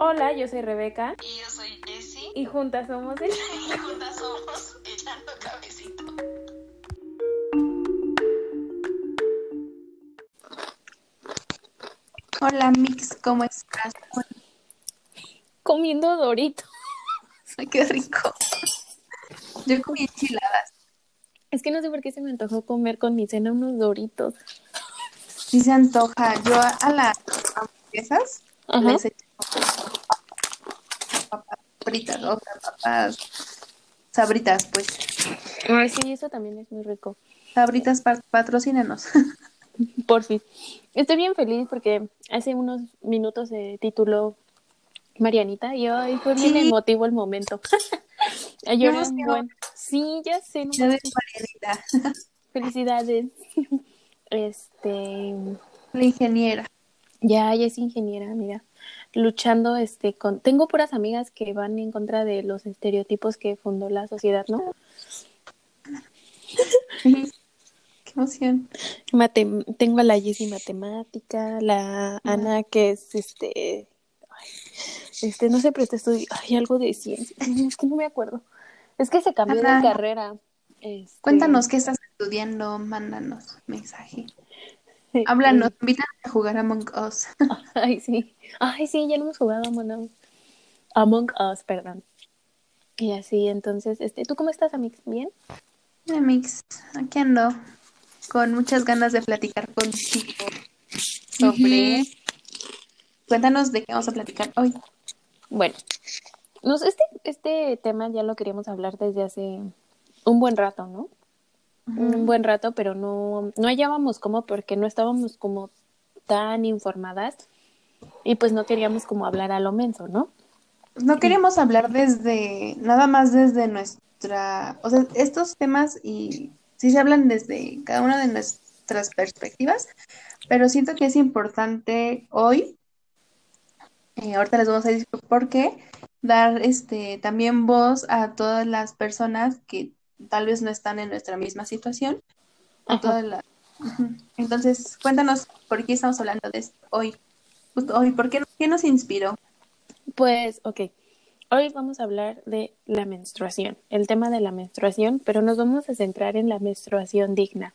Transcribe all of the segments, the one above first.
Hola, yo soy Rebeca. Y yo soy Jessie. Y juntas somos el... Y juntas somos Echando Cabecito. Hola Mix, ¿cómo estás? Comiendo Dorito. Ay, qué rico. Yo comí enchiladas. Es que no sé por qué se me antojó comer con mi cena unos Doritos. Sí se antoja. Yo a las hamburguesas les fritas, o sea, papas sabritas, pues. Ay, sí, eso también es muy rico. Sabritas pa- patrocínanos. Por fin. Estoy bien feliz porque hace unos minutos se tituló Marianita y hoy fue bien Sí. emotivo el momento. Lloré No, buen. Sí, ya sé. no Ya ves, manches. Marianita, Felicidades. Este, la ingeniera. ya, ya es ingeniera, mira, luchando, este, con, tengo puras amigas que van en contra de los estereotipos que fundó la sociedad, ¿no? Qué emoción. Mate, tengo a la Jessie matemática, la Ana que es, este, ay, este, no sé, pero estoy, hay algo de ciencia, es que no me acuerdo, es que se cambió de Ana. carrera. este, Cuéntanos qué estás estudiando, mándanos mensaje. Háblanos, invítanos a jugar Among Us. Ay, sí. Ay, sí, ya no hemos jugado Among Us. Among Us, perdón. Y así, entonces, este, ¿tú cómo estás, Amix? ¿Bien? Hola, Mix, aquí ando con muchas ganas de platicar contigo sobre... Cuéntanos de qué vamos a platicar hoy. Bueno, nos, este, este tema ya lo queríamos hablar desde hace un buen rato, ¿no? Un buen rato, pero no, no hallábamos cómo porque no estábamos como tan informadas y pues no queríamos como hablar a lo menso, ¿no? No queremos hablar desde, nada más desde nuestra, o sea, estos temas y sí se hablan desde cada una de nuestras perspectivas, pero siento que es importante hoy, eh, ahorita les vamos a decir por qué, dar este también voz a todas las personas que tal vez no están en nuestra misma situación. Entonces, cuéntanos por qué estamos hablando de esto hoy, justo hoy, ¿por qué, qué nos inspiró? Pues, ok. Hoy vamos a hablar de la menstruación, el tema de la menstruación, pero nos vamos a centrar en la menstruación digna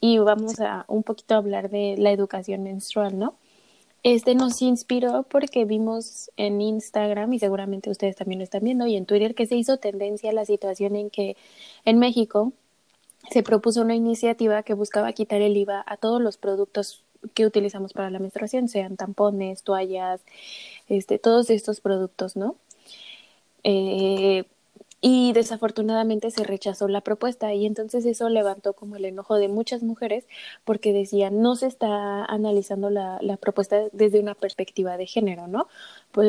y vamos a un poquito hablar de la educación menstrual, ¿no? Este nos inspiró porque vimos en Instagram y seguramente ustedes también lo están viendo y en Twitter que se hizo tendencia la situación en que en México se propuso una iniciativa que buscaba quitar el IVA a todos los productos que utilizamos para la menstruación, sean tampones, toallas, este, todos estos productos, ¿no? Eh, y desafortunadamente se rechazó la propuesta y entonces eso levantó como el enojo de muchas mujeres porque decían no se está analizando la, la propuesta desde una perspectiva de género, ¿no? Pues,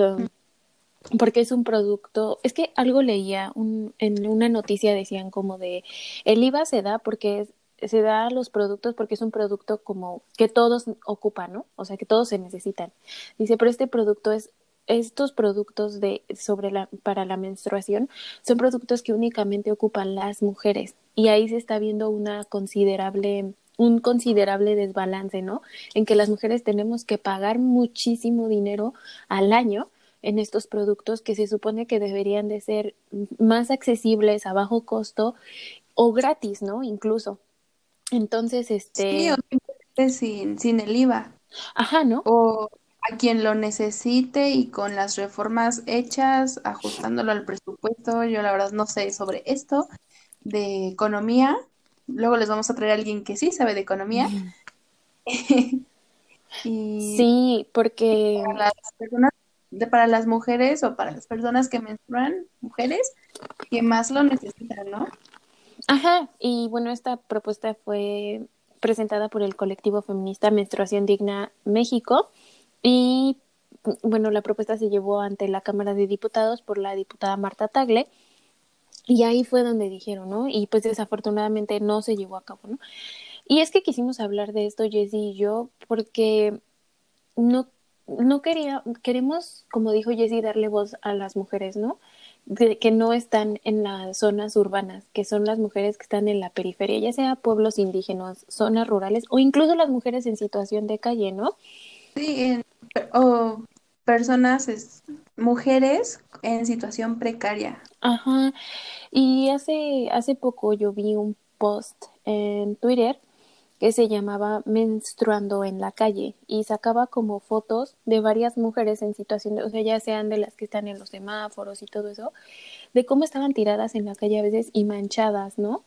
porque es un producto, es que algo leía un, en una noticia decían como de el IVA se da porque es, se da a los productos porque es un producto como que todos ocupan, ¿no? O sea, que todos se necesitan. Dice, pero este producto es estos productos de sobre la para la menstruación son productos que únicamente ocupan las mujeres y ahí se está viendo una considerable un considerable desbalance, ¿no? En que las mujeres tenemos que pagar muchísimo dinero al año en estos productos que se supone que deberían de ser más accesibles a bajo costo o gratis, ¿no? Incluso. Entonces, este, Sí, sin, sin el IVA. ajá, ¿no? O a quien lo necesite y con las reformas hechas, ajustándolo al presupuesto. Yo la verdad no sé sobre esto de economía. Luego les vamos a traer a alguien que sí sabe de economía. Y Sí, porque para las personas, para las mujeres o para las personas que menstruan, mujeres, que más lo necesitan, ¿no? Ajá, y bueno, esta propuesta fue presentada por el colectivo feminista Menstruación Digna México y bueno, la propuesta se llevó ante la Cámara de Diputados por la diputada Marta Tagle y ahí fue donde dijeron, ¿no? Y pues desafortunadamente no se llevó a cabo, ¿no? Y es que quisimos hablar de esto, Jessie y yo, porque no, no quería, queremos, como dijo Jessie, darle voz a las mujeres, ¿no? Que no están en las zonas urbanas, que son las mujeres que están en la periferia, ya sea pueblos indígenas, zonas rurales o incluso las mujeres en situación de calle, ¿no? Sí, en- o personas, es, mujeres en situación precaria. Ajá. Y hace, hace poco yo vi un post en Twitter que se llamaba Menstruando en la calle y sacaba como fotos de varias mujeres en situación de, o sea, ya sean de las que están en los semáforos y todo eso, de cómo estaban tiradas en la calle a veces y manchadas, ¿no?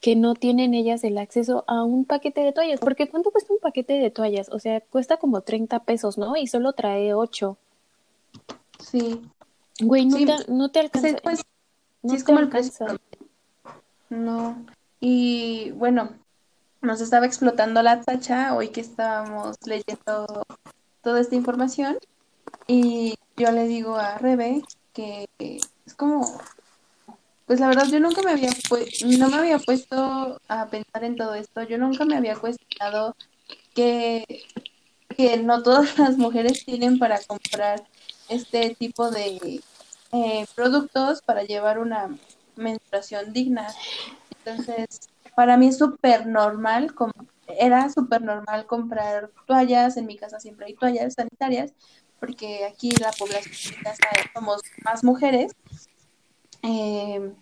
Que no tienen ellas el acceso a un paquete de toallas, porque ¿cuánto cuesta un paquete de toallas? O sea, cuesta como 30 pesos, ¿no? Y solo trae 8. Sí. Güey, no, Sí, te, no te alcanza. Sí, pues, no sí es te como el precio. No. Y bueno, nos estaba explotando la tacha hoy que estábamos leyendo toda esta información y yo le digo a Rebe que es como, pues la verdad yo nunca me había no me había puesto a pensar en todo esto, yo nunca me había cuestionado que, que no todas las mujeres tienen para comprar este tipo de eh, productos para llevar una menstruación digna. Entonces, para mí es súper normal, era súper normal comprar toallas, en mi casa siempre hay toallas sanitarias, porque aquí la población somos más mujeres. Eh,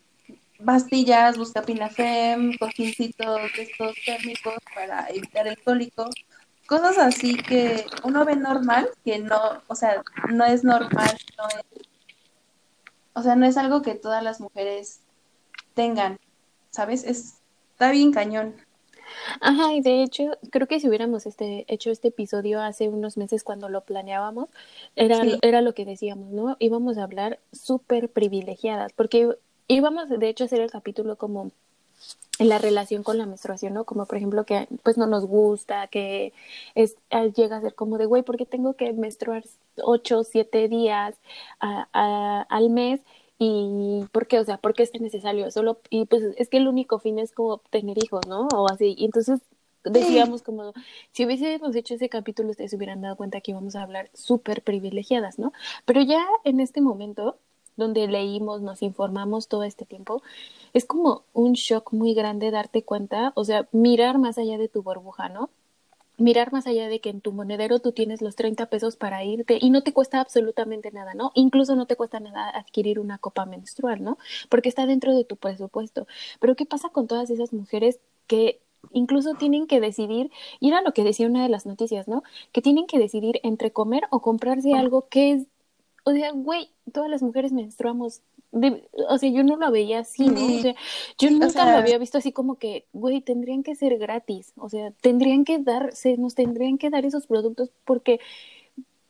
pastillas, buscapinafem, cojincitos de estos térmicos para evitar el cólico, cosas así que uno ve normal, que no, o sea, no es normal, no es, o sea, no es algo que todas las mujeres tengan, ¿sabes? Es, está bien cañón. Ajá, y de hecho, creo que si hubiéramos este, hecho este episodio hace unos meses cuando lo planeábamos, era, Sí. era lo que decíamos, ¿no? Íbamos a hablar súper privilegiadas, porque íbamos de hecho a hacer el capítulo como en la relación con la menstruación, ¿no? Como por ejemplo que pues no nos gusta, que es, llega a ser como de, güey, ¿por qué tengo que menstruar ocho, siete días a- a- al mes? Y ¿por qué? O sea, ¿por qué es necesario? Solo, y pues es que el único fin es como tener hijos, ¿no? O así. Y entonces decíamos como, si hubiésemos hecho ese capítulo, ustedes se hubieran dado cuenta que íbamos a hablar súper privilegiadas, ¿no? Pero ya en este momento, donde leímos, nos informamos todo este tiempo, es como un shock muy grande darte cuenta, o sea, mirar más allá de tu burbuja, ¿no? Mirar más allá de que en tu monedero tú tienes los 30 pesos para irte y no te cuesta absolutamente nada, ¿no? Incluso no te cuesta nada adquirir una copa menstrual, ¿no? Porque está dentro de tu presupuesto. Pero ¿qué pasa con todas esas mujeres que incluso tienen que decidir, y era lo que decía una de las noticias, ¿no? Que tienen que decidir entre comer o comprarse algo que es, o sea, güey, todas las mujeres menstruamos. De- o sea, yo no lo veía así, ¿no? O sea, yo o nunca sea- lo había visto así como que, güey, tendrían que ser gratis, o sea, tendrían que dar, se nos tendrían que dar esos productos porque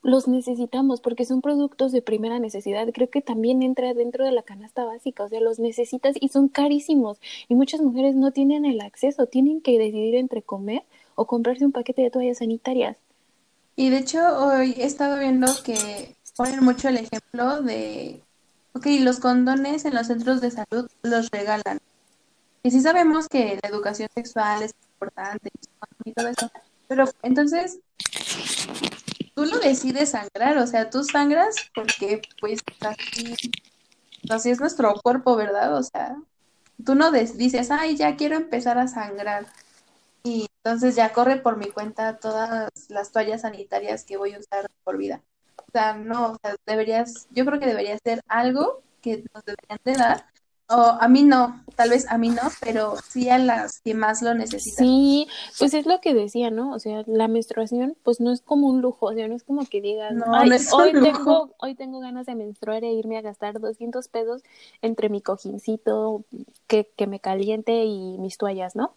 los necesitamos, porque son productos de primera necesidad. Creo que también entra dentro de la canasta básica, o sea, los necesitas y son carísimos. Y muchas mujeres no tienen el acceso, tienen que decidir entre comer o comprarse un paquete de toallas sanitarias. Y de hecho, hoy he estado viendo que ponen mucho el ejemplo de, ok, los condones en los centros de salud los regalan. Y sí sabemos que la educación sexual es importante y todo eso, pero entonces tú lo decides sangrar, o sea, tú sangras porque pues así, así es nuestro cuerpo, ¿verdad? O sea, tú no dices, ay, ya quiero empezar a sangrar. Y entonces ya corre por mi cuenta todas las toallas sanitarias que voy a usar por vida. O sea, no, o sea, deberías, yo creo que debería ser algo que nos deberían de dar. O a mí no, tal vez a mí no, pero sí a las que más lo necesitan. Sí, pues es lo que decía, ¿no? O sea, la menstruación, pues no es como un lujo, o sea, no es como que digas, No, "Ay, no es un hoy lujo". tengo, hoy tengo ganas de menstruar e irme a gastar 200 pesos entre mi cojincito que, que me caliente y mis toallas, ¿no?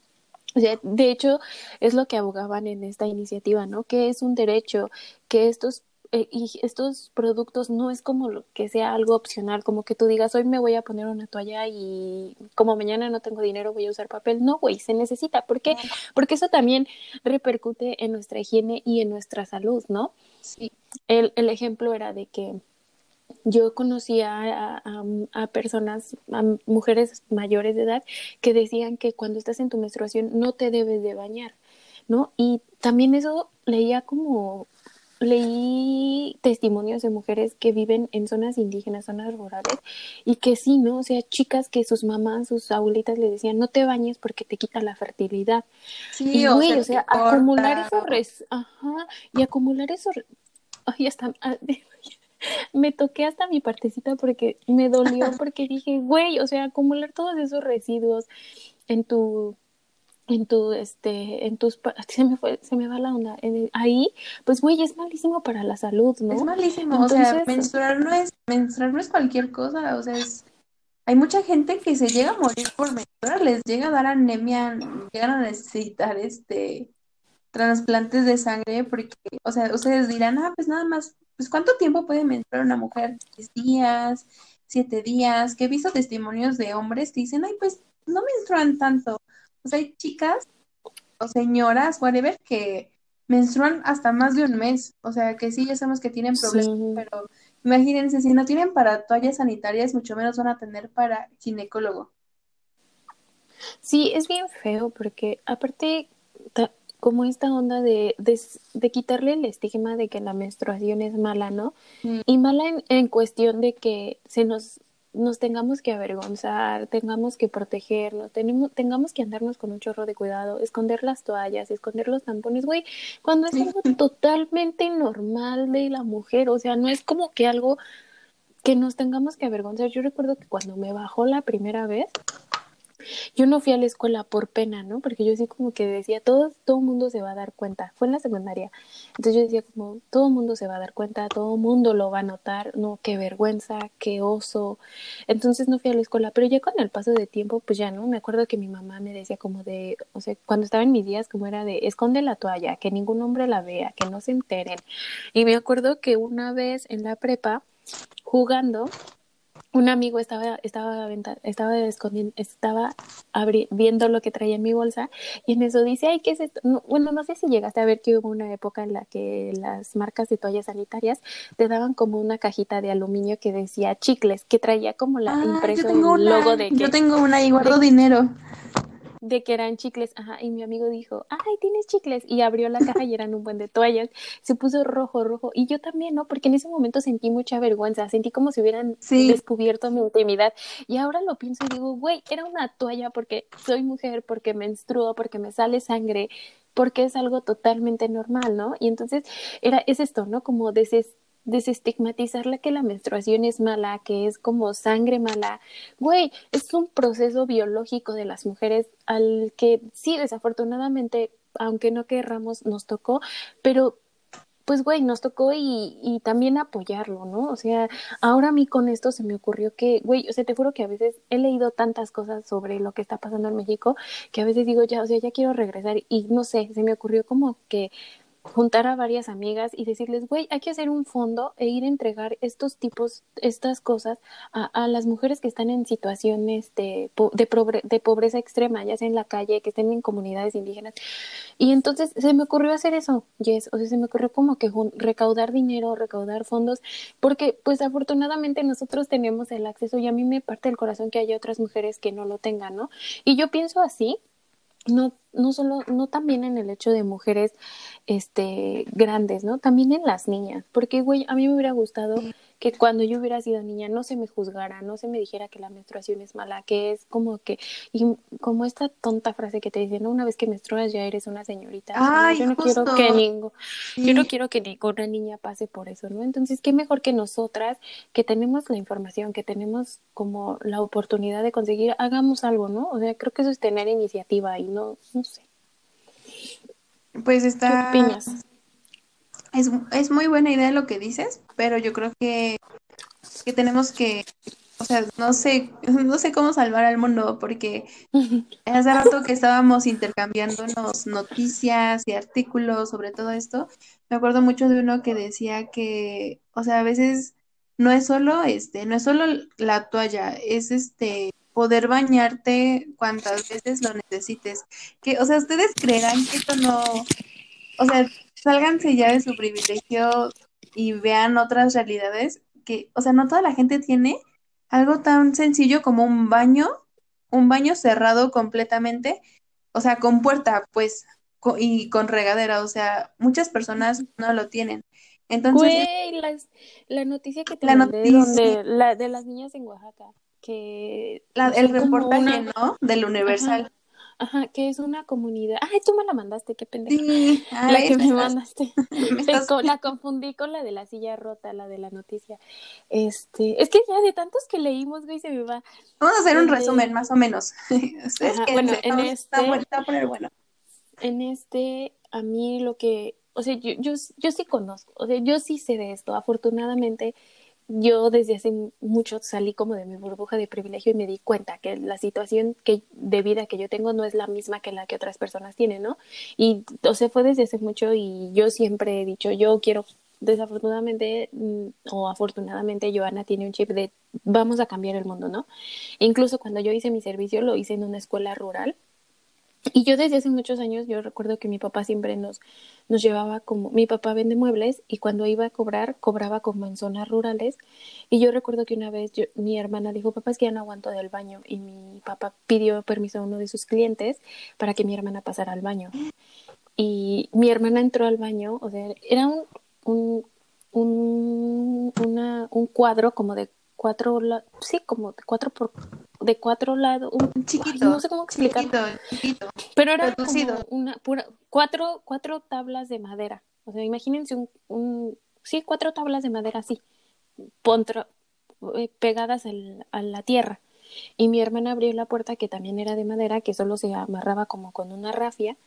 O sea, de hecho, es lo que abogaban en esta iniciativa, ¿no? Que es un derecho, que estos eh, y estos productos no es como lo que sea algo opcional, como que tú digas, hoy me voy a poner una toalla y como mañana no tengo dinero voy a usar papel. No, güey, se necesita. ¿Por qué? Porque eso también repercute en nuestra higiene y en nuestra salud, ¿no? Sí, El, el ejemplo era de que yo conocía a, a, a personas, a mujeres mayores de edad, que decían que cuando estás en tu menstruación no te debes de bañar, ¿no? Y también eso leía como, leí testimonios de mujeres que viven en zonas indígenas, zonas rurales, y que sí, ¿no? O sea, chicas que sus mamás, sus abuelitas le decían, no te bañes porque te quita la fertilidad. sí, Y o güey, se o sea, acumular esos res, ajá, y acumular esos, ay, hasta, me toqué hasta mi partecita porque me dolió porque dije, güey, o sea, acumular todos esos residuos en tu en tu este en tus se me fue se me va la onda en ahí pues güey es malísimo para la salud no es malísimo o sea menstruar no es menstruar no es cualquier cosa o sea es hay mucha gente que se llega a morir por menstruar les llega a dar anemia llegan a necesitar este trasplantes de sangre porque o sea ustedes dirán ah pues nada más pues cuánto tiempo puede menstruar una mujer ¿Diez días siete días que he visto testimonios de hombres que dicen ay pues no menstruan tanto pues hay chicas o señoras, whatever, que menstruan hasta más de un mes. O sea, que sí, ya sabemos que tienen problemas, pero imagínense, si no tienen para toallas sanitarias, mucho menos van a tener para ginecólogo. Sí, es bien feo porque aparte, como esta onda de, de, quitarle el estigma de que la menstruación es mala, ¿no? Mm. Y mala en, en cuestión de que se nos nos tengamos que avergonzar, tengamos que protegernos, tenemos, tengamos que andarnos con un chorro de cuidado, esconder las toallas, esconder los tampones, güey, cuando es algo totalmente normal de la mujer, o sea, no es como que algo que nos tengamos que avergonzar. Yo recuerdo que cuando me bajó la primera vez, yo no fui a la escuela por pena, ¿no? Porque yo sí como que decía, todo, todo mundo se va a dar cuenta. Fue en la secundaria. Entonces yo decía como, todo mundo se va a dar cuenta, todo mundo lo va a notar, no, qué vergüenza, qué oso. Entonces no fui a la escuela, pero ya con el paso de tiempo, pues ya, ¿no? Me acuerdo que mi mamá me decía como de, o sea, cuando estaba en mis días, como era de, esconde la toalla, que ningún hombre la vea, que no se enteren. Y me acuerdo que una vez en la prepa, jugando, un amigo estaba estaba estaba escondiendo estaba viendo lo que traía en mi bolsa y en eso dice ay qué es esto bueno no sé si llegaste a ver que hubo una época en la que las marcas de toallas sanitarias te daban como una cajita de aluminio que decía chicles que traía como la ah, impreso el logo de que, yo tengo una y guardo dinero de que eran chicles, ajá, y mi amigo dijo, ay, tienes chicles, y abrió la caja y eran un buen de toallas, se puso rojo, rojo, y yo también, ¿no? Porque en ese momento sentí mucha vergüenza, sentí como si hubieran descubierto mi intimidad, y ahora lo pienso y digo, güey, era una toalla porque soy mujer, porque menstruo, porque me sale sangre, porque es algo totalmente normal, ¿no? Y entonces era, es esto, ¿no? Como deses desestigmatizarla que la menstruación es mala, que es como sangre mala. Güey, es un proceso biológico de las mujeres al que sí, desafortunadamente, aunque no querramos, nos tocó, pero pues güey, nos tocó y, y también apoyarlo, ¿no? O sea, ahora a mí con esto se me ocurrió que, güey, o sea, te juro que a veces he leído tantas cosas sobre lo que está pasando en México que a veces digo, ya, o sea, ya quiero regresar y no sé, se me ocurrió como que juntar a varias amigas y decirles, güey, hay que hacer un fondo e ir a entregar estos tipos, estas cosas a, las mujeres que están en situaciones de, de, de, pobreza extrema, ya sea en la calle, que estén en comunidades indígenas. Y entonces se me ocurrió hacer eso, Yes, o sea, se me ocurrió como que recaudar dinero, recaudar fondos, porque pues afortunadamente nosotros tenemos el acceso y a mí me parte el corazón que haya otras mujeres que no lo tengan, ¿no? Y yo pienso así, no, no solo, no también en el hecho de mujeres este grandes, ¿no? También en las niñas, porque güey, a mí me hubiera gustado que cuando yo hubiera sido niña no se me juzgara, no se me dijera que la menstruación es mala, que es como que, y como esta tonta frase que te dicen, ¿no? una vez que menstruas ya eres una señorita. Ay, yo no quiero que ningún, yo no quiero que ninguna niña pase por eso, ¿no? Entonces, qué mejor que nosotras, que tenemos la información, que tenemos como la oportunidad de conseguir, hagamos algo, ¿no? O sea, creo que eso es tener iniciativa y no, no sé. Pues está. ¿Qué opinas? Es, es muy buena idea lo que dices, pero yo creo que, que tenemos que, o sea, no sé, no sé cómo salvar al mundo, porque hace rato que estábamos intercambiándonos noticias y artículos sobre todo esto, me acuerdo mucho de uno que decía que, o sea, a veces no es solo este, no es solo la toalla, es este poder bañarte cuantas veces lo necesites. Que, o sea, ustedes creerán que esto no, o sea, sálganse ya de su privilegio y vean otras realidades que, o sea, no toda la gente tiene algo tan sencillo como un baño, un baño cerrado completamente, o sea, con puerta, pues, y con regadera, o sea, muchas personas no lo tienen. Entonces, Güey, la noticia que te la noticia. la, de las niñas en Oaxaca, que el reportaje, ¿no? Del Universal. Ajá, que es una comunidad. Ay, tú me la mandaste, qué pendeja. Sí, la que me estás- mandaste. me estás- la confundí con la de la silla rota, la de la noticia. Este, es que ya de tantos que leímos, güey, se me va. Vamos a hacer un resumen, más o menos. Ustedes Ajá, quédense, bueno, en está, este- está a poner bueno. En este, a mí lo que, o sea, yo, yo, yo sí conozco, o sea, yo sí sé de esto. Afortunadamente, yo desde hace mucho salí como de mi burbuja de privilegio y me di cuenta que la situación que, de vida que yo tengo no es la misma que la que otras personas tienen, ¿no? Y, o sea, fue desde hace mucho y yo siempre he dicho, yo quiero, desafortunadamente mm, o afortunadamente, Joana tiene un chip de vamos a cambiar el mundo, ¿no? Incluso cuando yo hice mi servicio, lo hice en una escuela rural. Y yo desde hace muchos años, yo recuerdo que mi papá siempre nos, nos llevaba como, mi papá vende muebles y cuando iba a cobrar, cobraba como en zonas rurales. Y yo recuerdo que una vez mi hermana dijo, papá, es que ya no aguanto del baño. Y mi papá pidió permiso a uno de sus clientes para que mi hermana pasara al baño. Y mi hermana entró al baño, o sea, era un, un, un, un cuadro como de cuatro, sí, como de cuatro por, de cuatro lados, un Chiquito, no sé cómo explicarlo. chiquito, chiquito. Pero era Reducido. como una pura, cuatro, cuatro tablas de madera. O sea, imagínense un, un sí, cuatro tablas de madera así, contra- eh, pegadas al- a la tierra. Y mi hermana abrió la puerta que también era de madera, que solo se amarraba como con una rafia.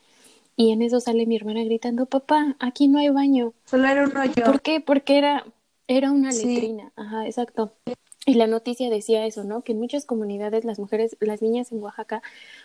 Y en eso sale mi hermana gritando, papá, aquí no hay baño. Solo era un hoyo. ¿Por qué? Porque era, era una Sí. letrina. Ajá, exacto. Y la noticia decía eso, ¿no? Que en muchas comunidades las mujeres, las niñas en Oaxaca,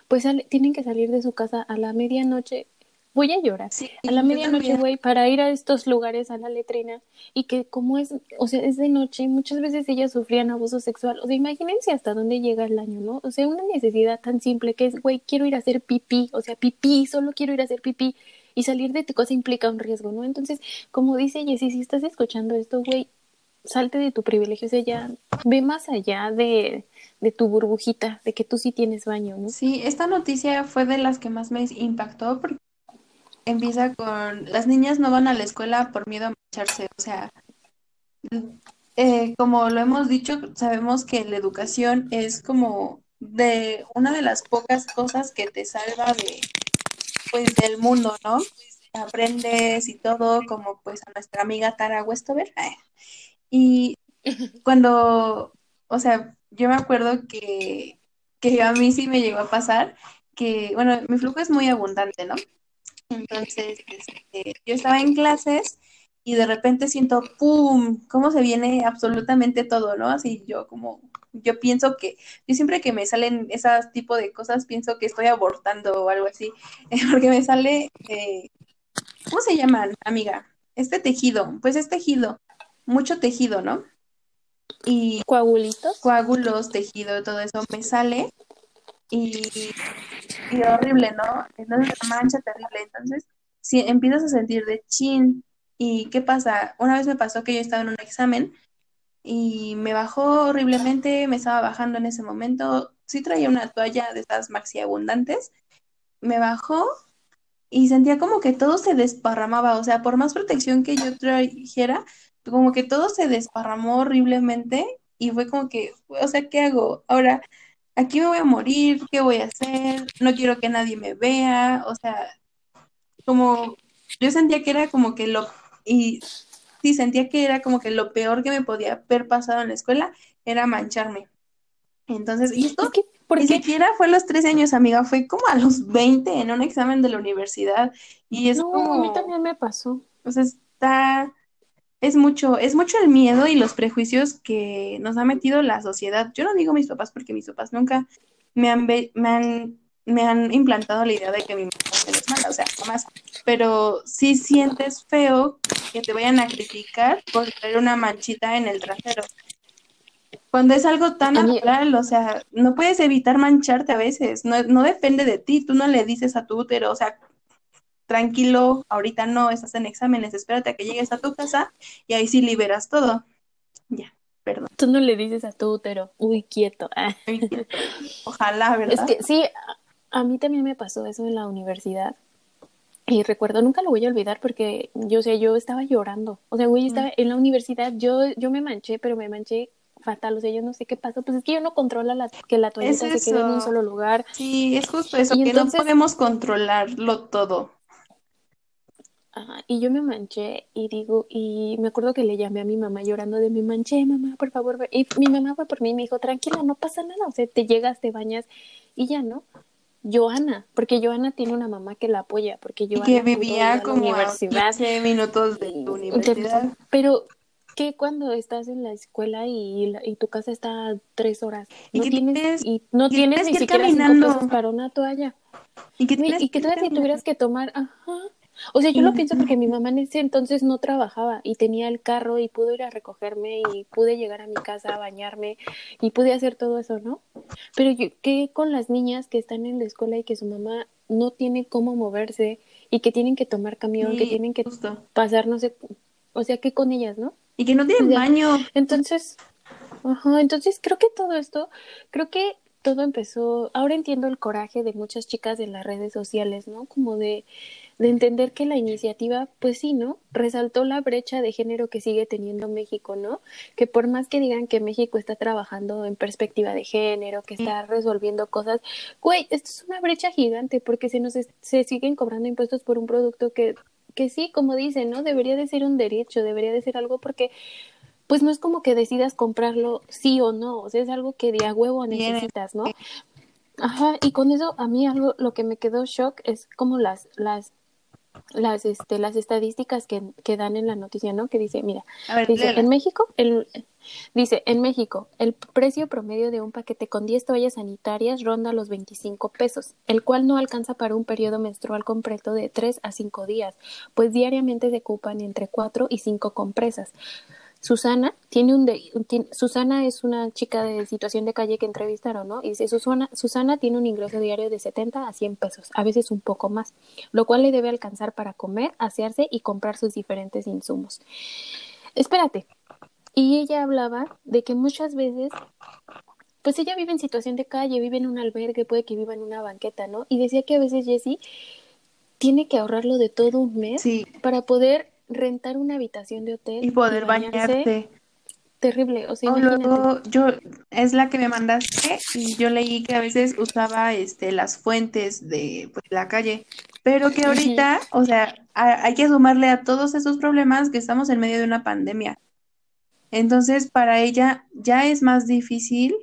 pues tienen que salir de su casa a la medianoche. Voy a llorar. Sí, a la medianoche, güey, para ir a estos lugares a la letrina y que como es, o sea, es de noche, muchas veces ellas sufrían abuso sexual. O sea, imagínense hasta dónde llega el año, ¿no? O sea, una necesidad tan simple que es, güey, quiero ir a hacer pipí, o sea, pipí, solo quiero ir a hacer pipí y salir de tu casa implica un riesgo, ¿no? Entonces, como dice Jessy, si estás escuchando esto, güey, salte de tu privilegio, o sea, ya ve más allá de, de tu burbujita, de que tú sí tienes baño, ¿no? Sí, esta noticia fue de las que más me impactó porque empieza con las niñas no van a la escuela por miedo a mancharse, o sea, eh, como lo hemos dicho, sabemos que la educación es como de una de las pocas cosas que te salva de pues del mundo, ¿no? Aprendes y todo, como pues a nuestra amiga Tara Westover. Y cuando, o sea, yo me acuerdo que, que a mí sí me llegó a pasar que, bueno, mi flujo es muy abundante, ¿no? Entonces, este, yo estaba en clases y de repente siento, ¡pum!, cómo se viene absolutamente todo, ¿no? Así yo como, yo pienso que, yo siempre que me salen esas tipo de cosas, pienso que estoy abortando o algo así, porque me sale, eh, ¿cómo se llaman, amiga? Este tejido, pues es tejido, mucho tejido, ¿no? Y Coagulitos. coágulos, tejido, todo eso me sale y, y horrible, ¿no? Entonces la mancha terrible. Entonces, si empiezas a sentir de chin, ¿y qué pasa? Una vez me pasó que yo estaba en un examen y me bajó horriblemente, me estaba bajando en ese momento, sí traía una toalla de esas maxi abundantes, me bajó y sentía como que todo se desparramaba, o sea, por más protección que yo trajera, como que todo se desparramó horriblemente y fue como que, o sea, ¿qué hago? Ahora, aquí me voy a morir, ¿qué voy a hacer? No quiero que nadie me vea, o sea, como yo sentía que era como que lo, y sí, sentía que era como que lo peor que me podía haber pasado en la escuela era mancharme. Entonces, y esto ¿por ni qué? siquiera fue a los 13 años, amiga, fue como a los 20 en un examen de la universidad. Y es No, como, a mí también me pasó. o sea, está, es mucho, es mucho el miedo y los prejuicios que nos ha metido la sociedad. Yo no digo mis papás porque mis papás nunca me han, me han, me han implantado la idea de que mi mamá es mala, o sea, jamás. Pero sí sientes feo que te vayan a criticar por tener una manchita en el trasero. Cuando es algo tan natural, o sea, no puedes evitar mancharte a veces, no, no depende de ti, tú no le dices a tu útero, o sea, tranquilo, ahorita no, estás en exámenes, espérate a que llegues a tu casa y ahí sí liberas todo. Ya, perdón. Tú no le dices a tu útero, uy, quieto. Ah. Ojalá, Es ¿verdad? que sí, a, mí también me pasó eso en la universidad. Y recuerdo, nunca lo voy a olvidar porque yo sé, yo estaba llorando. O sea, güey, estaba en la universidad, yo, yo me manché, pero me manché fatal, o sea, yo no sé qué pasa, pues es que yo no controla la, que la toallita Es se quede en un solo lugar. Sí, es justo eso, Y que entonces- no podemos controlarlo todo. Ajá, y yo me manché y digo, y me acuerdo que le llamé a mi mamá llorando de me manché, mamá, por favor. ve". Y mi mamá fue por mí y me dijo, tranquila, no pasa nada, o sea, te llegas, te bañas y ya, ¿no? Joana, porque Joana tiene una mamá que la apoya, porque Y Joana que a vivía como a universidad. 15 minutos de tu universidad. Pero que cuando estás en la escuela y, la- y tu casa está a tres horas, Y no que tienes, tienes- y no y tienes tienes ni siquiera cinco caminando. pesos para una toalla. Y que, tienes y que que todavía si tuvieras que tomar, ajá. O sea, yo lo pienso porque mi mamá en ese entonces no trabajaba y tenía el carro y pudo ir a recogerme y pude llegar a mi casa a bañarme y pude hacer todo eso, ¿no? Pero yo, ¿qué con las niñas que están en la escuela y que su mamá no tiene cómo moverse y que tienen que tomar camión, que Sí, tienen que justo. pasar, no sé, o sea, ¿qué con ellas, no? Y que no tienen O sea, baño. Entonces, ajá, entonces creo que todo esto, creo que todo empezó, ahora entiendo el coraje de muchas chicas en las redes sociales, ¿no? Como de, de entender que la iniciativa, pues sí, ¿no? Resaltó la brecha de género que sigue teniendo México, ¿no? Que por más que digan que México está trabajando en perspectiva de género, que está resolviendo cosas, güey, esto es una brecha gigante porque se nos se siguen cobrando impuestos por un producto que que sí, como dicen, ¿no? Debería de ser un derecho, debería de ser algo porque pues no es como que decidas comprarlo sí o no, o sea, es algo que de a huevo necesitas, ¿no? Ajá, y con eso a mí algo lo que me quedó shock es como las las las este las estadísticas que, que dan en la noticia, ¿no? Que dice, mira, ver, dice, léela. en México el dice, en México el precio promedio de un paquete con 10 toallas sanitarias ronda los 25 pesos, el cual no alcanza para un periodo menstrual completo de 3 a 5 días, pues diariamente se ocupan entre 4 y 5 compresas. Susana tiene un de, tiene- Susana es una chica de situación de calle que entrevistaron, ¿no? Y dice, Susana, Susana tiene un ingreso diario de 70 a 100 pesos, a veces un poco más, lo cual le debe alcanzar para comer, asearse y comprar sus diferentes insumos. Espérate. Y ella hablaba de que muchas veces, pues ella vive en situación de calle, vive en un albergue, puede que viva en una banqueta, ¿no? Y decía que a veces Jessie tiene que ahorrarlo de todo un mes Sí, para poder rentar una habitación de hotel y poder bañarte. Terrible, o sea, O imagínate. luego yo es la que me mandaste y yo leí que a veces usaba este las fuentes de pues, la calle, pero que ahorita, o sea, a- hay que sumarle a todos esos problemas que estamos en medio de una pandemia. Entonces, para ella ya es más difícil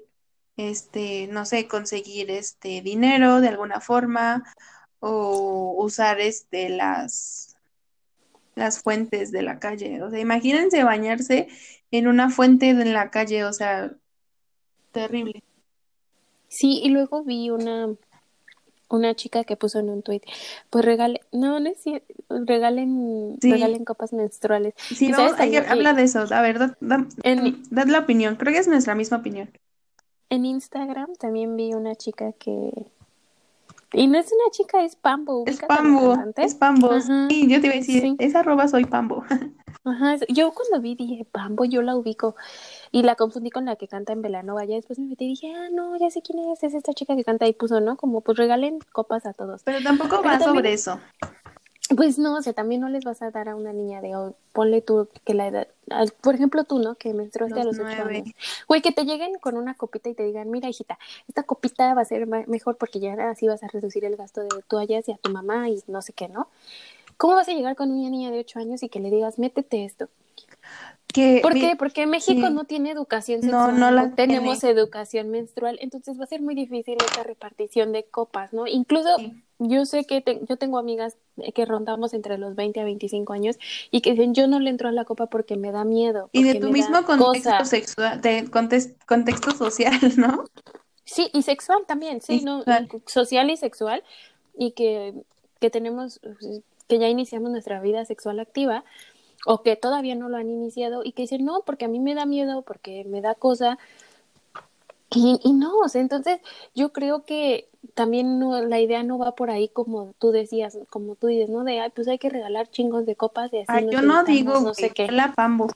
este, no sé, conseguir este dinero de alguna forma o usar este las las fuentes de la calle. O sea, imagínense bañarse en una fuente de la calle, o sea, terrible. Sí, y luego vi una una chica que puso en un tuit, pues regale, no, no es cierto, regalen, Sí. regalen copas menstruales. Sí, ¿Y vamos, hay que, habla de eso. A ver, En- dad la opinión. Creo que es nuestra misma opinión. En Instagram también vi una chica que y no es una chica, es Pambo, Es ¿ubicas a la Pambo, es Pambo. Ajá. Sí, yo te iba a decir, Sí. es arroba soy Pambo. Ajá, yo cuando vi dije, Pambo, yo la ubico y la confundí con la que canta en Velanova. Ya después me metí y dije, ah, no, ya sé quién es, es esta chica que canta y puso, ¿no? Como pues regalen copas a todos. Pero tampoco Pero va también- sobre eso. Pues no, o sea, también no les vas a dar a una niña de hoy, ponle tú que la edad, por ejemplo tú, ¿no? Que menstruaste a Los ocho años. Güey, que te lleguen con una copita y te digan, mira, hijita, esta copita va a ser mejor porque ya así vas a reducir el gasto de toallas y a tu mamá y no sé qué, ¿no? ¿Cómo vas a llegar con una niña de ocho años y que le digas, métete esto? Que, ¿Por mi- qué? Porque México sí. no tiene educación No, sexual, no la tenemos educación menstrual, entonces va a ser muy difícil esta repartición de copas, ¿no? Incluso Sí. Yo sé que te- yo tengo amigas que rondamos entre los 20 a 25 años y que dicen, yo no le entro a la copa porque me da miedo, y de tu mismo contexto cosa". sexual, de contes- contexto social, ¿no? Sí, y sexual también, sí, Y ¿no? sexual. Social y sexual, y que, que tenemos, que ya iniciamos nuestra vida sexual activa, o que todavía no lo han iniciado, y que dicen, no, porque a mí me da miedo, porque me da cosa, y, y no, o sea, entonces yo creo que también no, la idea no va por ahí como tú decías, como tú dices, ¿no? De, ay, pues hay que regalar chingos de copas y así Ay, yo no digo no sé qué. la Pambo.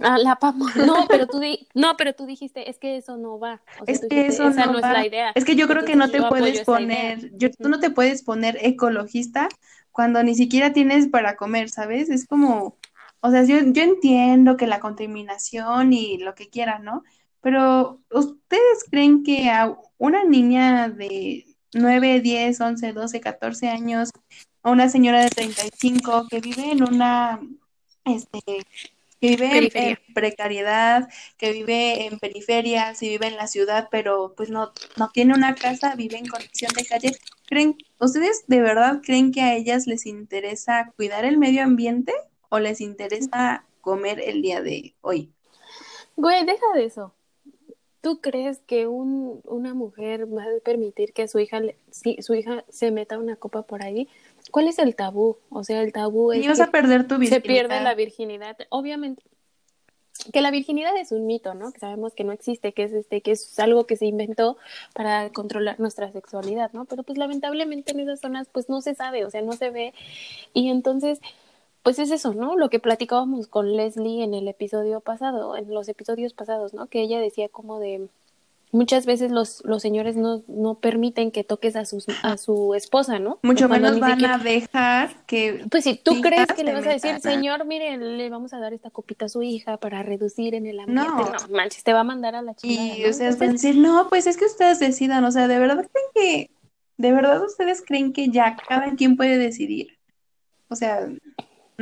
Ah, la pamo. No, pero tú di- no, pero tú dijiste, es que eso no va. O sea, Es que dijiste, eso esa no no, va. es la idea. Es que yo creo que no te puedes poner, yo, tú no te puedes poner ecologista cuando ni siquiera tienes para comer, ¿sabes? Es como, o sea, yo, yo entiendo que la contaminación y lo que quieran, ¿no? Pero ¿ustedes creen que a una niña de 9, 10, 11, 12, 14 años, a una señora de 35 que vive en una, este, que vive en, Periferia. en precariedad, que vive en periferias y vive en la ciudad, pero pues no, no tiene una casa, vive en condición de calle. ¿Creen, ustedes de verdad creen que a ellas les interesa cuidar el medio ambiente o les interesa comer el día de hoy? Güey, deja de eso. ¿Tú crees que un, una mujer va a permitir que su hija, le- si, su hija se meta una copa por ahí? ¿Cuál es el tabú? O sea, el tabú es Y vas que a perder tu se pierde virginidad. la virginidad. Obviamente, que la virginidad es un mito, ¿no? Que sabemos que no existe, que es este, que es algo que se inventó para controlar nuestra sexualidad, ¿no? Pero pues lamentablemente en esas zonas pues no se sabe, o sea, no se ve. Y entonces, pues es eso, ¿no? Lo que platicábamos con Leslie en el episodio pasado, en los episodios pasados, ¿no? Que ella decía como de muchas veces los, los señores no, no permiten que toques a sus, a su esposa, ¿no? Mucho Cuando menos van siquiera- a dejar que pues si tú crees que le vas a decir, metan señor, mire, le vamos a dar esta copita a su hija para reducir en el ambiente. No. No, manches, te va a mandar a la chingada. Y ¿no? ustedes van a Entonces, decir, no, pues es que ustedes decidan, o sea, ¿de verdad creen que, de verdad ustedes creen que ya cada quien puede decidir? O sea,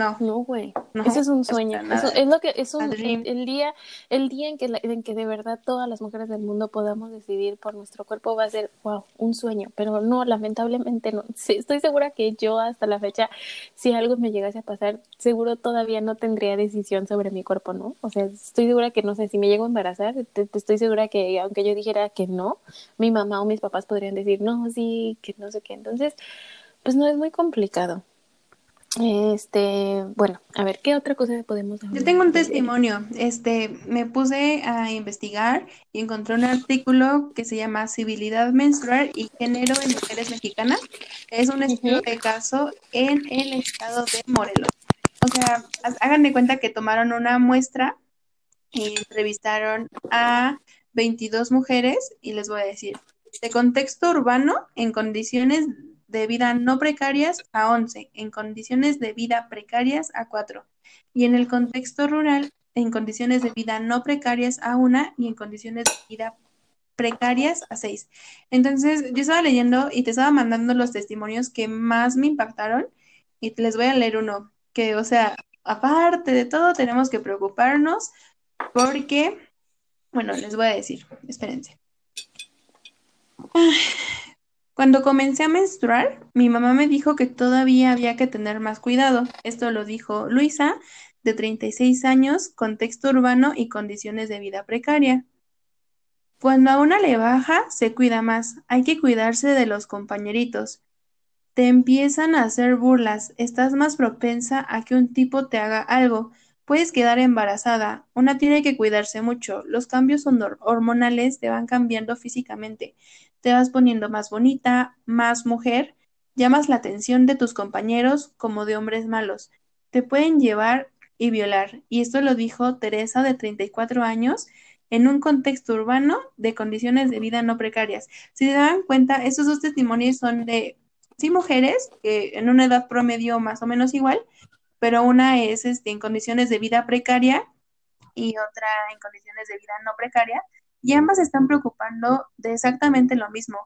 no, no, güey. no, Eso es un sueño. Eso es lo que es un, el, el día, el día en que la- en que de verdad todas las mujeres del mundo podamos decidir por nuestro cuerpo va a ser, wow, un sueño. Pero no, lamentablemente no. Sí, estoy segura que yo hasta la fecha, si algo me llegase a pasar, seguro todavía no tendría decisión sobre mi cuerpo, ¿no? O sea, estoy segura que no sé si me llego a embarazar, te- te estoy segura que aunque yo dijera que no, mi mamá o mis papás podrían decir no, sí, que no sé qué. Entonces, pues no es muy complicado. Este, bueno, a ver, ¿qué otra cosa podemos hablar? Yo tengo un testimonio, este, me puse a investigar y encontré un artículo que se llama Civilidad menstrual y género en mujeres mexicanas. Es un estudio de caso en el estado de Morelos. O sea, hagan de cuenta que tomaron una muestra y entrevistaron a 22 mujeres y les voy a decir, de contexto urbano en condiciones de vida no precarias a 11, en condiciones de vida precarias a 4 y en el contexto rural en condiciones de vida no precarias a 1 y en condiciones de vida precarias a 6. Entonces, yo estaba leyendo y te estaba mandando los testimonios que más me impactaron y les voy a leer uno, que o sea, aparte de todo tenemos que preocuparnos porque, bueno, les voy a decir, espérense. Cuando comencé a menstruar, mi mamá me dijo que todavía había que tener más cuidado. Esto lo dijo Luisa, de 36 años, contexto urbano y condiciones de vida precaria. Cuando a una le baja, se cuida más. Hay que cuidarse de los compañeritos. Te empiezan a hacer burlas. Estás más propensa a que un tipo te haga algo. Puedes quedar embarazada. Una tiene que cuidarse mucho. Los cambios hor- hormonales te van cambiando físicamente. Te vas poniendo más bonita, más mujer. Llamas la atención de tus compañeros como de hombres malos. Te pueden llevar y violar. Y esto lo dijo Teresa, de 34 años, en un contexto urbano de condiciones de vida no precarias. Si se dan cuenta, estos dos testimonios son de, sí, mujeres, que en una edad promedio más o menos igual, pero una es este, en condiciones de vida precaria y otra en condiciones de vida no precaria, y ambas están preocupando de exactamente lo mismo,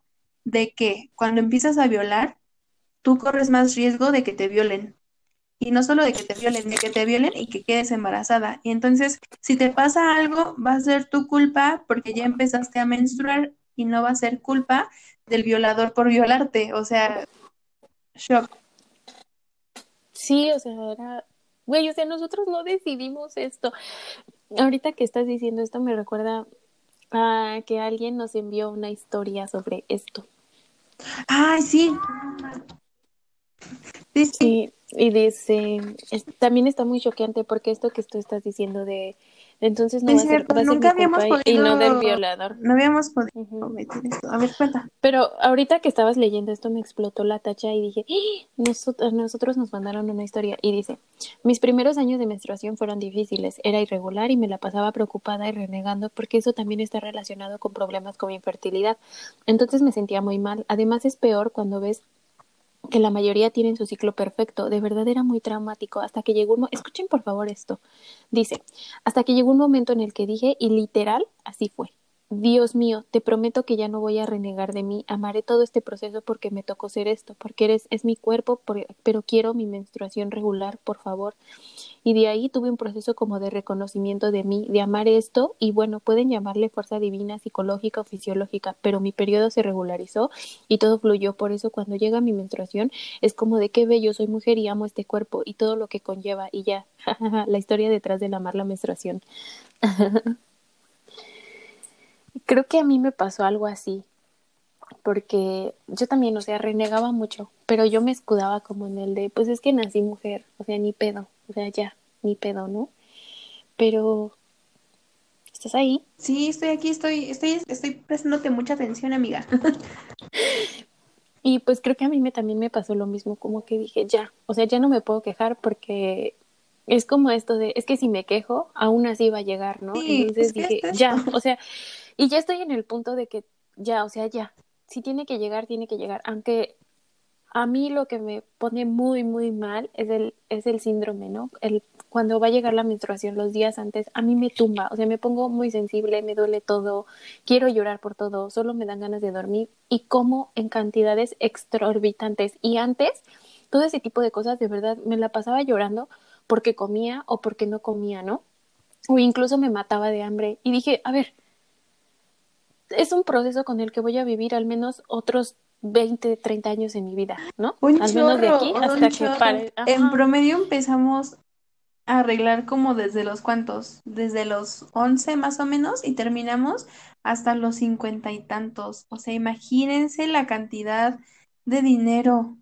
de que cuando empiezas a violar, tú corres más riesgo de que te violen. Y no solo de que te violen, de que te violen y que quedes embarazada. Y entonces, si te pasa algo, va a ser tu culpa porque ya empezaste a menstruar y no va a ser culpa del violador por violarte. O sea, shock. Sí, o sea, era, güey, o sea, nosotros no decidimos esto. Ahorita que estás diciendo esto me recuerda a que alguien nos envió una historia sobre esto. Ay, sí. Sí, sí. Sí, y dice, es- también está muy choqueante porque esto que tú estás diciendo de, entonces no Es va a ser, cierto, va a ser nunca mi habíamos y no del podido- violador. No habíamos podido Ujú. meter esto. A ver, cuenta. Pero ahorita que estabas leyendo esto me explotó la tacha y dije, ¡Ah! nosotros, nosotros nos mandaron una historia y dice, mis primeros años de menstruación fueron difíciles, era irregular y me la pasaba preocupada y renegando porque eso también está relacionado con problemas como infertilidad. Entonces me sentía muy mal. Además es peor cuando ves que la mayoría tienen su ciclo perfecto. De verdad era muy traumático hasta que llegó un escuchen por favor esto. Dice, hasta que llegó un momento en el que dije y literal así fue. Dios mío, te prometo que ya no voy a renegar de mí, amaré todo este proceso porque me tocó ser esto, porque eres es mi cuerpo, pero quiero mi menstruación regular, por favor. Y de ahí tuve un proceso como de reconocimiento de mí, de amar esto, y bueno, pueden llamarle fuerza divina, psicológica o fisiológica, pero mi periodo se regularizó y todo fluyó. Por eso cuando llega mi menstruación es como de qué bello, soy mujer y amo este cuerpo y todo lo que conlleva, y ya, la historia detrás del amar la menstruación. Creo que a mí me pasó algo así, porque yo también, o sea, renegaba mucho, pero yo me escudaba como en el de, pues es que nací mujer, o sea, ni pedo, o sea, ya, ni pedo, ¿no? Pero, ¿estás ahí? Sí, estoy aquí, estoy, estoy, estoy prestándote mucha atención, amiga. Y pues creo que a mí me, también me pasó lo mismo, como que dije, ya, o sea, ya no me puedo quejar porque es como esto de, es que si me quejo, aún así va a llegar, ¿no? Sí, Entonces dije, ya, o sea, y ya estoy en el punto de que ya, o sea, ya, si tiene que llegar, tiene que llegar, aunque a mí lo que me pone muy, muy mal es el, es el síndrome, ¿no? El, cuando va a llegar la menstruación los días antes, a mí me tumba, o sea, me pongo muy sensible, me duele todo, quiero llorar por todo, solo me dan ganas de dormir y como en cantidades exorbitantes. Y antes, todo ese tipo de cosas, de verdad, me la pasaba llorando porque comía o porque no comía, ¿no? O incluso me mataba de hambre. Y dije, a ver, es un proceso con el que voy a vivir al menos otros 20, 30 años en mi vida, ¿no? Un al menos de aquí hasta que pare. En promedio empezamos a arreglar como desde los cuantos, desde los 11 más o menos y terminamos hasta los cincuenta y tantos. O sea, imagínense la cantidad de dinero.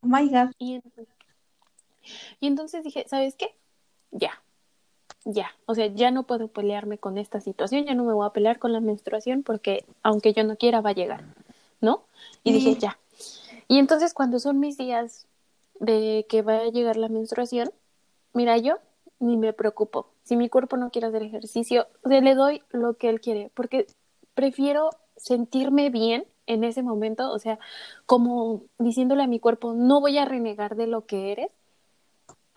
Oh my God. Y entonces dije, ¿sabes qué? Ya, ya. O sea, ya no puedo pelearme con esta situación, ya no me voy a pelear con la menstruación porque aunque yo no quiera va a llegar, ¿no? Y Sí. dije, ya. Y entonces cuando son mis días de que va a llegar la menstruación, mira, yo ni me preocupo. Si mi cuerpo no quiere hacer ejercicio, le doy lo que él quiere, porque prefiero sentirme bien en ese momento, o sea, como diciéndole a mi cuerpo, no voy a renegar de lo que eres,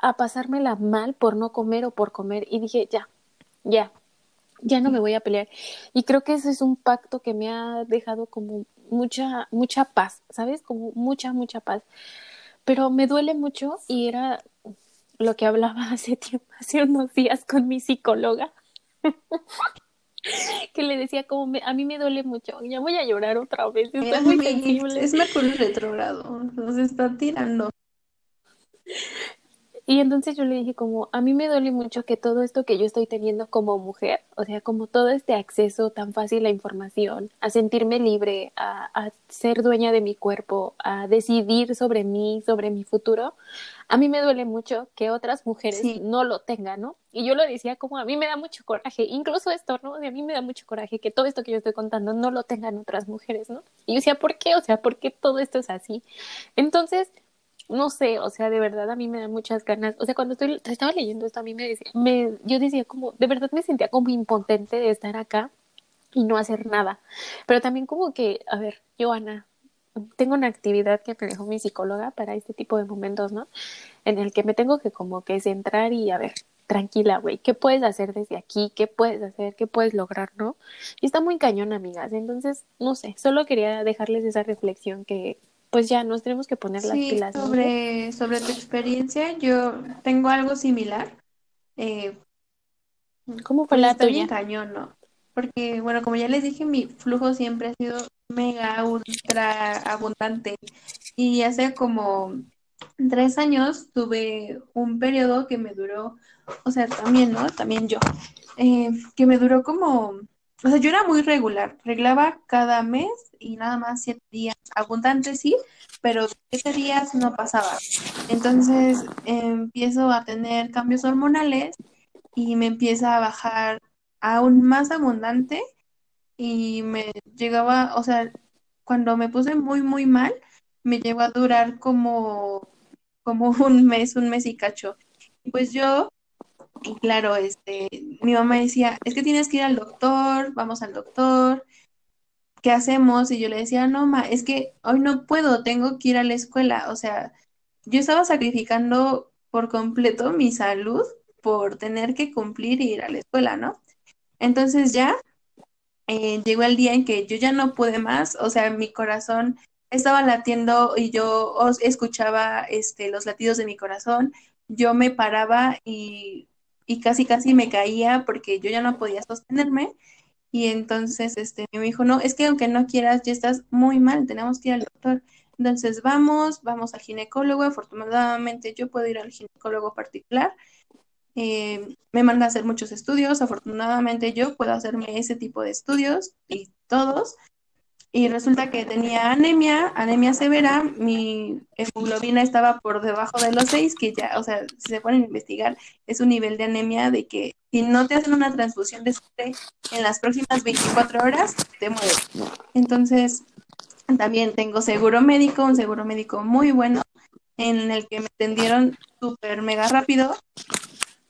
a pasármela mal por no comer o por comer. Y dije, ya, ya, ya no me voy a pelear. Y creo que ese es un pacto que me ha dejado como mucha, mucha paz, ¿sabes? Como mucha, mucha paz. Pero me duele mucho y era lo que hablaba hace tiempo, hace unos días con mi psicóloga. que le decía como me- a mí me duele mucho, ya voy a llorar otra vez, estoy muy sensible. Es Mercurio retrógrado, nos está tirando. Y entonces yo le dije como, a mí me duele mucho que todo esto que yo estoy teniendo como mujer, o sea, como todo este acceso tan fácil a información, a sentirme libre, a, a ser dueña de mi cuerpo, a decidir sobre mí, sobre mi futuro, a mí me duele mucho que otras mujeres Sí. no lo tengan, ¿no? Y yo lo decía como, a mí me da mucho coraje, incluso esto, ¿no? De a mí me da mucho coraje que todo esto que yo estoy contando no lo tengan otras mujeres, ¿no? Y yo decía, ¿por qué? O sea, ¿por qué todo esto es así? Entonces, no sé, o sea, de verdad a mí me da muchas ganas. O sea, cuando estoy, estaba leyendo esto, a mí me decía, me, yo decía como, de verdad me sentía como impotente de estar acá y no hacer nada. Pero también como que, a ver, Joana, tengo una actividad que me dejó mi psicóloga para este tipo de momentos, ¿no? En el que me tengo que como que centrar y a ver, tranquila, güey, ¿qué puedes hacer desde aquí? ¿Qué puedes hacer? ¿Qué puedes lograr, no? Y está muy cañón, amigas. Entonces, no sé, solo quería dejarles esa reflexión que pues ya nos tenemos que poner las Sí, pilas, ¿no? sobre, sobre tu experiencia, yo tengo algo similar. Eh, ¿Cómo fue pues la tuya? cañón, ¿no? Porque, bueno, como ya les dije, mi flujo siempre ha sido mega, ultra abundante. Y hace como tres años tuve un periodo que me duró, o sea, también, ¿no? También yo, eh, que me duró como, o sea, yo era muy regular, reglaba cada mes y nada más siete días, abundante sí, pero siete días no pasaba. Entonces empiezo a tener cambios hormonales y me empieza a bajar aún más abundante y me llegaba, o sea, cuando me puse muy, muy mal, me llegó a durar como, como un mes, un mes y cacho. Pues yo, y claro, este, mi mamá decía, es que tienes que ir al doctor, vamos al doctor. ¿qué hacemos? Y yo le decía, no, ma, es que hoy no puedo, tengo que ir a la escuela. O sea, yo estaba sacrificando por completo mi salud por tener que cumplir y ir a la escuela, ¿no? Entonces ya eh, llegó el día en que yo ya no pude más, o sea, mi corazón estaba latiendo y yo escuchaba este, los latidos de mi corazón, yo me paraba y, y casi casi me caía porque yo ya no podía sostenerme. Y entonces este, me dijo, no, es que aunque no quieras, ya estás muy mal, tenemos que ir al doctor. Entonces vamos, vamos al ginecólogo, afortunadamente yo puedo ir al ginecólogo particular, eh, me manda a hacer muchos estudios, afortunadamente yo puedo hacerme ese tipo de estudios y todos, y resulta que tenía anemia, anemia severa, mi hemoglobina estaba por debajo de los 6, que ya, o sea, si se ponen a investigar, es un nivel de anemia de que si no te hacen una transfusión de sangre en las próximas 24 horas, te mueres. Entonces, también tengo seguro médico, un seguro médico muy bueno, en el que me atendieron súper mega rápido.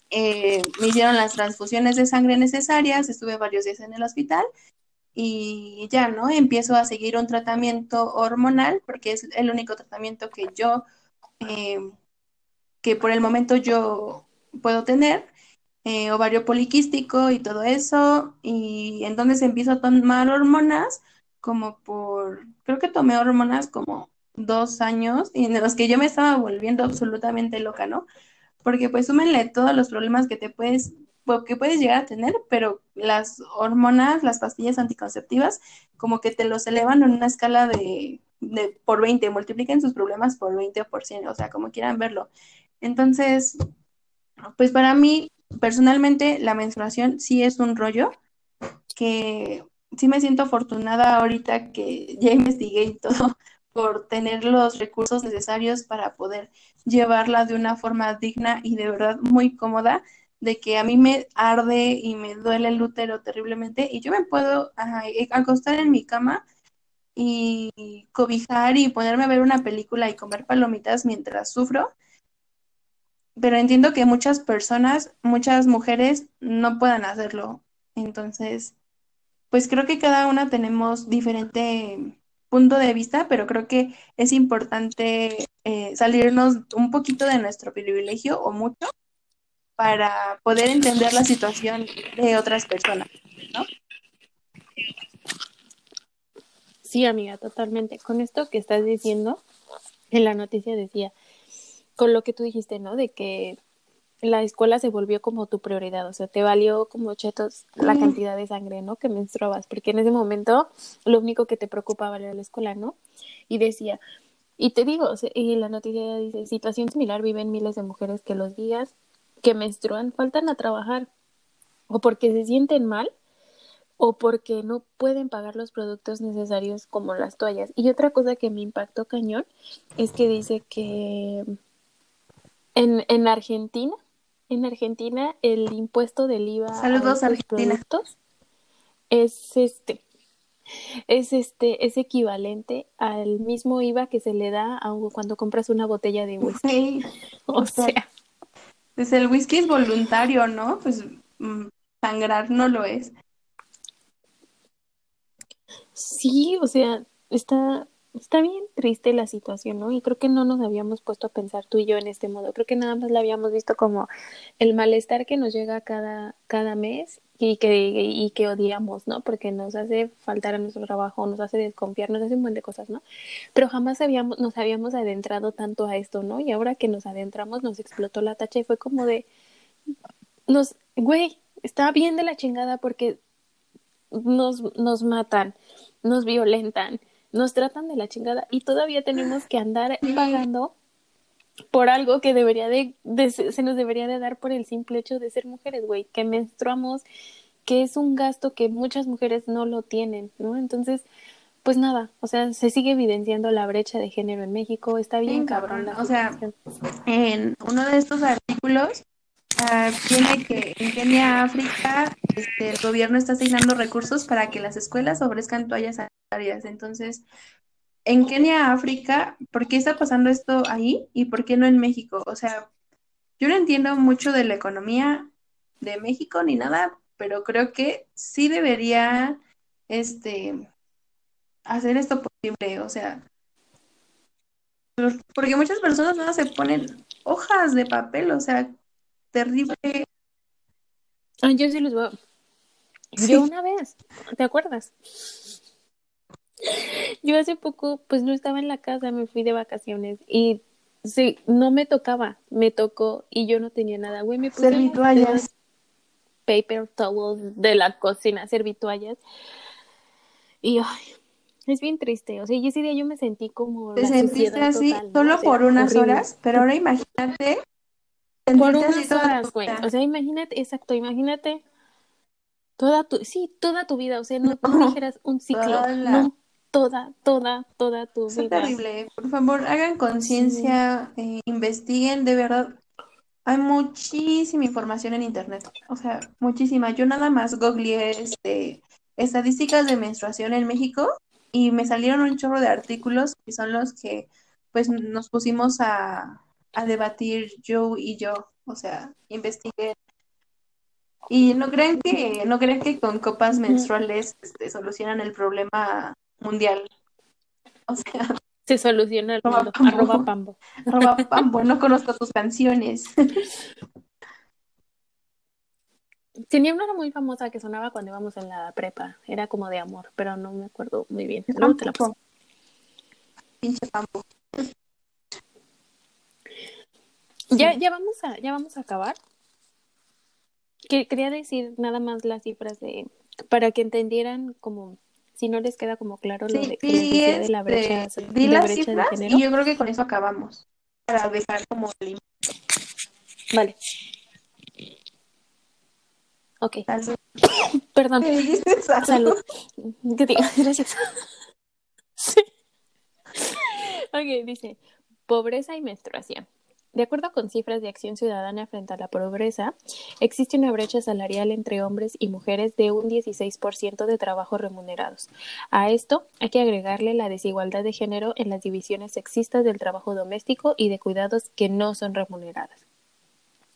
Eh, me hicieron las transfusiones de sangre necesarias, estuve varios días en el hospital y ya, ¿no? Empiezo a seguir un tratamiento hormonal porque es el único tratamiento que yo, eh, que por el momento yo puedo tener, eh, ovario poliquístico y todo eso, y entonces empiezo a tomar hormonas como por, creo que tomé hormonas como dos años y en los que yo me estaba volviendo absolutamente loca, ¿no? Porque pues súmenle todos los problemas que te puedes que puedes llegar a tener, pero las hormonas, las pastillas anticonceptivas, como que te los elevan en una escala de, de por 20, multipliquen sus problemas por 20 o por 100, o sea, como quieran verlo. Entonces, pues para mí, personalmente, la menstruación sí es un rollo que sí me siento afortunada ahorita que ya investigué y todo por tener los recursos necesarios para poder llevarla de una forma digna y de verdad muy cómoda de que a mí me arde y me duele el útero terriblemente y yo me puedo eh, acostar en mi cama y cobijar y ponerme a ver una película y comer palomitas mientras sufro. Pero entiendo que muchas personas, muchas mujeres no puedan hacerlo. Entonces, pues creo que cada una tenemos diferente punto de vista, pero creo que es importante eh, salirnos un poquito de nuestro privilegio o mucho para poder entender la situación de otras personas, ¿no? Sí, amiga, totalmente. Con esto que estás diciendo, en la noticia decía, con lo que tú dijiste, ¿no? De que la escuela se volvió como tu prioridad, o sea, te valió como chetos la cantidad de sangre, ¿no? Que menstruabas, porque en ese momento lo único que te preocupaba era la escuela, ¿no? Y decía, y te digo, y la noticia dice, situación similar viven miles de mujeres que los días que menstruan faltan a trabajar o porque se sienten mal o porque no pueden pagar los productos necesarios como las toallas. Y otra cosa que me impactó cañón es que dice que en, en Argentina, en Argentina el impuesto del IVA Saludos, a los productos es este es este es equivalente al mismo IVA que se le da a cuando compras una botella de whisky. o sea, pues el whisky es voluntario, ¿no? Pues mm, sangrar no lo es. Sí, o sea, está, está bien triste la situación, ¿no? Y creo que no nos habíamos puesto a pensar tú y yo en este modo. Creo que nada más la habíamos visto como el malestar que nos llega cada, cada mes y que, y que odiamos, ¿no? Porque nos hace faltar a nuestro trabajo, nos hace desconfiar, nos hace un montón de cosas, ¿no? Pero jamás habíamos, nos habíamos adentrado tanto a esto, ¿no? Y ahora que nos adentramos nos explotó la tacha y fue como de, nos, güey, está bien de la chingada porque nos, nos matan, nos violentan, nos tratan de la chingada y todavía tenemos que andar pagando por algo que debería de, se nos debería de dar por el simple hecho de ser mujeres, güey, que menstruamos, que es un gasto que muchas mujeres no lo tienen, ¿no? Entonces, pues nada, o sea, se sigue evidenciando la brecha de género en México, está bien, cabrón. o sea, en uno de estos artículos uh, tiene que en Kenia, África, este, el gobierno está asignando recursos para que las escuelas ofrezcan toallas sanitarias. Entonces, en Kenia, África, ¿por qué está pasando esto ahí y por qué no en México? O sea, yo no entiendo mucho de la economía de México ni nada, pero creo que sí debería, este, hacer esto posible, o sea, porque muchas personas no se ponen hojas de papel, o sea, terrible. Ah, yo sí los voy. a- Sí. Yo una vez, ¿te acuerdas? Yo hace poco, pues no estaba en la casa, me fui de vacaciones y sí, no me tocaba, me tocó y yo no tenía nada, güey, me puse las Servitoallas. paper towels de la cocina, servitoallas. Y ay, es bien triste, o sea, y ese día yo me sentí como Te sentiste así total, ¿no? solo O sea, por unas horrible. horas, pero ahora imagínate Por unas horas, güey. O sea, imagínate, exacto, imagínate toda tu, sí, toda tu vida, o sea, no, no dijeras un ciclo, no, toda, toda, toda tu Es vida. terrible. Por favor, hagan conciencia, eh, investiguen, de verdad. Hay muchísima información en internet, o sea, muchísima. Yo nada más googleé este, estadísticas de menstruación en México y me salieron un chorro de artículos que son los que pues nos pusimos a, a debatir Joe y yo, o sea, investigué. Y no crean que, no crean que con copas menstruales este, solucionan el problema mundial. O sea, Se soluciona el Arroba mundo. Pambo. Arroba Pambo. arroba Pambo, no conozco tus canciones. Tenía una muy famosa que sonaba cuando íbamos en la prepa. Era como de amor, pero no me acuerdo muy bien. Luego te la paso. Pinche Pambo. Ya, ya vamos a, ya vamos a acabar. Que, quería decir nada más las cifras de, para que entendieran como, si no les queda como claro lo Sí, de, decía de la este, brecha, di de las brecha de género. y yo creo que con eso acabamos. Para dejar como el Vale. Ok, Salud. perdón. Salud. Salud. Gracias. Sí. Ok, dice, pobreza y menstruación. De acuerdo con cifras de Acción Ciudadana frente a la pobreza, existe una brecha salarial entre hombres y mujeres de un 16% de trabajos remunerados. A esto hay que agregarle la desigualdad de género en las divisiones sexistas del trabajo doméstico y de cuidados que no son remuneradas.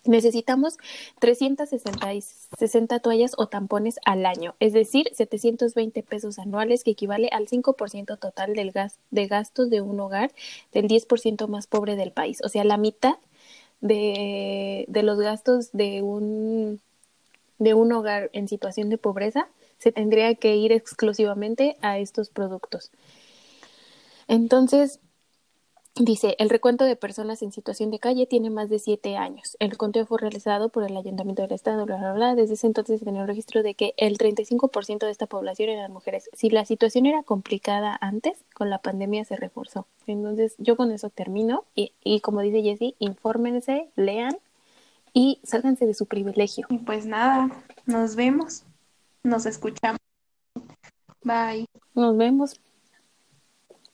Necesitamos 360 y 60 toallas o tampones al año, es decir, 720 pesos anuales, que equivale al 5% total del gas, de gastos de un hogar del 10% más pobre del país. O sea, la mitad de, de los gastos de un, de un hogar en situación de pobreza se tendría que ir exclusivamente a estos productos. Entonces, Dice, el recuento de personas en situación de calle tiene más de siete años. El conteo fue realizado por el Ayuntamiento del Estado, bla, bla, bla. Desde ese entonces se un registro de que el 35% de esta población eran mujeres. Si la situación era complicada antes, con la pandemia se reforzó. Entonces, yo con eso termino. Y, y como dice Jessie, infórmense, lean y sálganse de su privilegio. Y pues nada, nos vemos, nos escuchamos. Bye. Nos vemos.